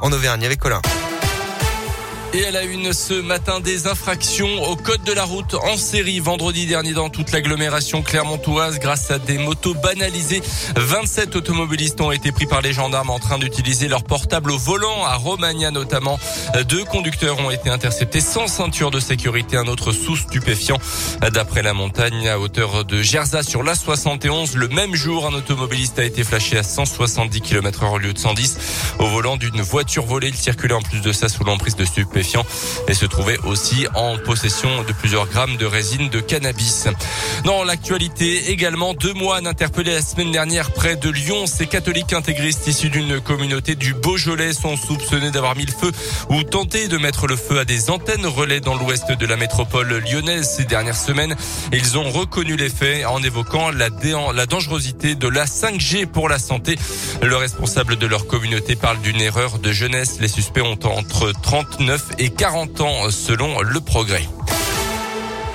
en Auvergne avec Colin. Et elle a une ce matin des infractions au code de la route en série vendredi dernier dans toute l'agglomération clermontoise grâce à des motos banalisées. 27 automobilistes ont été pris par les gendarmes en train d'utiliser leur portable au volant à Romagna notamment. Deux conducteurs ont été interceptés sans ceinture de sécurité, un autre sous stupéfiant. D'après la montagne à hauteur de Gerza sur la 71, le même jour, un automobiliste a été flashé à 170 km heure au lieu de 110 au volant d'une voiture volée. Il circulait en plus de ça sous l'emprise de stupéfiants et se trouvait aussi en possession de plusieurs grammes de résine de cannabis. Dans l'actualité également, deux moines interpellés la semaine dernière près de Lyon. Ces catholiques intégristes issus d'une communauté du Beaujolais sont soupçonnés d'avoir mis le feu ou tenté de mettre le feu à des antennes relais dans l'ouest de la métropole lyonnaise ces dernières semaines. Ils ont reconnu les faits en évoquant la, la dangerosité de la 5G pour la santé. Le responsable de leur communauté parle d'une erreur de jeunesse. Les suspects ont entre 39 et 40 ans selon le progrès.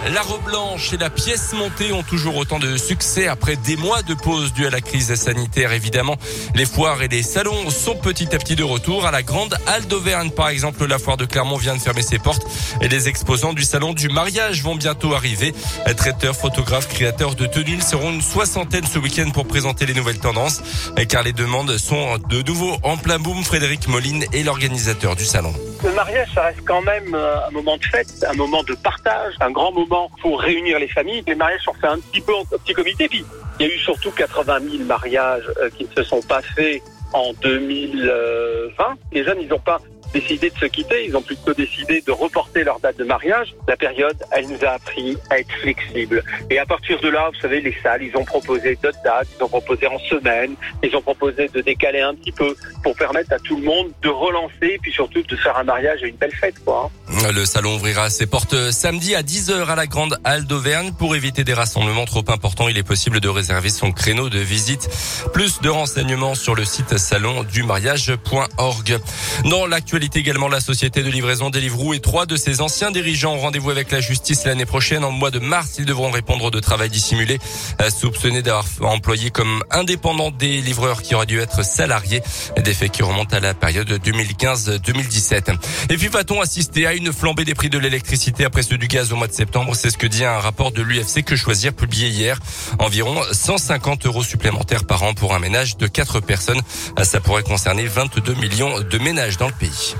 La robe blanche et la pièce montée ont toujours autant de succès après des mois de pause due à la crise sanitaire. Évidemment, les foires et les salons sont petit à petit de retour. À la grande halle d'Auvergne, par exemple, la foire de Clermont vient de fermer ses portes et les exposants du salon du mariage vont bientôt arriver. Traiteurs, photographes, créateurs de tenues seront une soixantaine ce week-end pour présenter les nouvelles tendances car les demandes sont de nouveau en plein boom. Frédéric Moline est l'organisateur du salon. Le mariage, ça reste quand même euh, un moment de fête, un moment de partage, un grand moment pour réunir les familles. Les mariages sont faits un petit peu en petit comité. Puis il y a eu surtout 80 000 mariages euh, qui ne se sont pas faits en 2020. Les jeunes, ils n'ont pas décidé de se quitter, ils ont plutôt décidé de reporter leur date de mariage. La période, elle nous a appris à être flexible. Et à partir de là, vous savez, les salles, ils ont proposé d'autres dates, ils ont proposé en semaine, ils ont proposé de décaler un petit peu pour permettre à tout le monde de relancer, puis surtout de faire un mariage et une belle fête, quoi. Hein. Le salon ouvrira ses portes samedi à 10h à la Grande Halle d'Auvergne. Pour éviter des rassemblements trop importants, il est possible de réserver son créneau de visite. Plus de renseignements sur le site salondumariage.org. Dans l'actualité la société de livraison Deliveroo et trois de ses anciens dirigeants ont rendez-vous avec la justice l'année prochaine. En mois de mars, ils devront répondre de travail dissimulé, euh, soupçonnés d'avoir employé comme indépendants des livreurs qui auraient dû être salariés. Des faits qui remontent à la période 2015-2017. Et puis va-t-on assister à une flambée des prix de l'électricité après ceux du gaz au mois de septembre? C'est ce que dit un rapport de l'UFC que choisir publié hier. Environ 150 euros supplémentaires par an pour un ménage de 4 personnes. Ça pourrait concerner 22 millions de ménages dans le pays.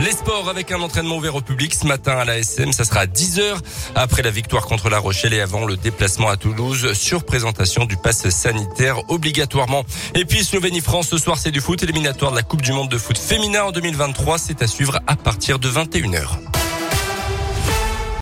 Les sports avec un entraînement ouvert au public ce matin à la SM, ça sera à 10h après la victoire contre La Rochelle et avant le déplacement à Toulouse sur présentation du pass sanitaire obligatoirement. Et puis Slovénie-France ce soir c'est du foot éliminatoire de la Coupe du monde de foot féminin en 2023, c'est à suivre à partir de 21h.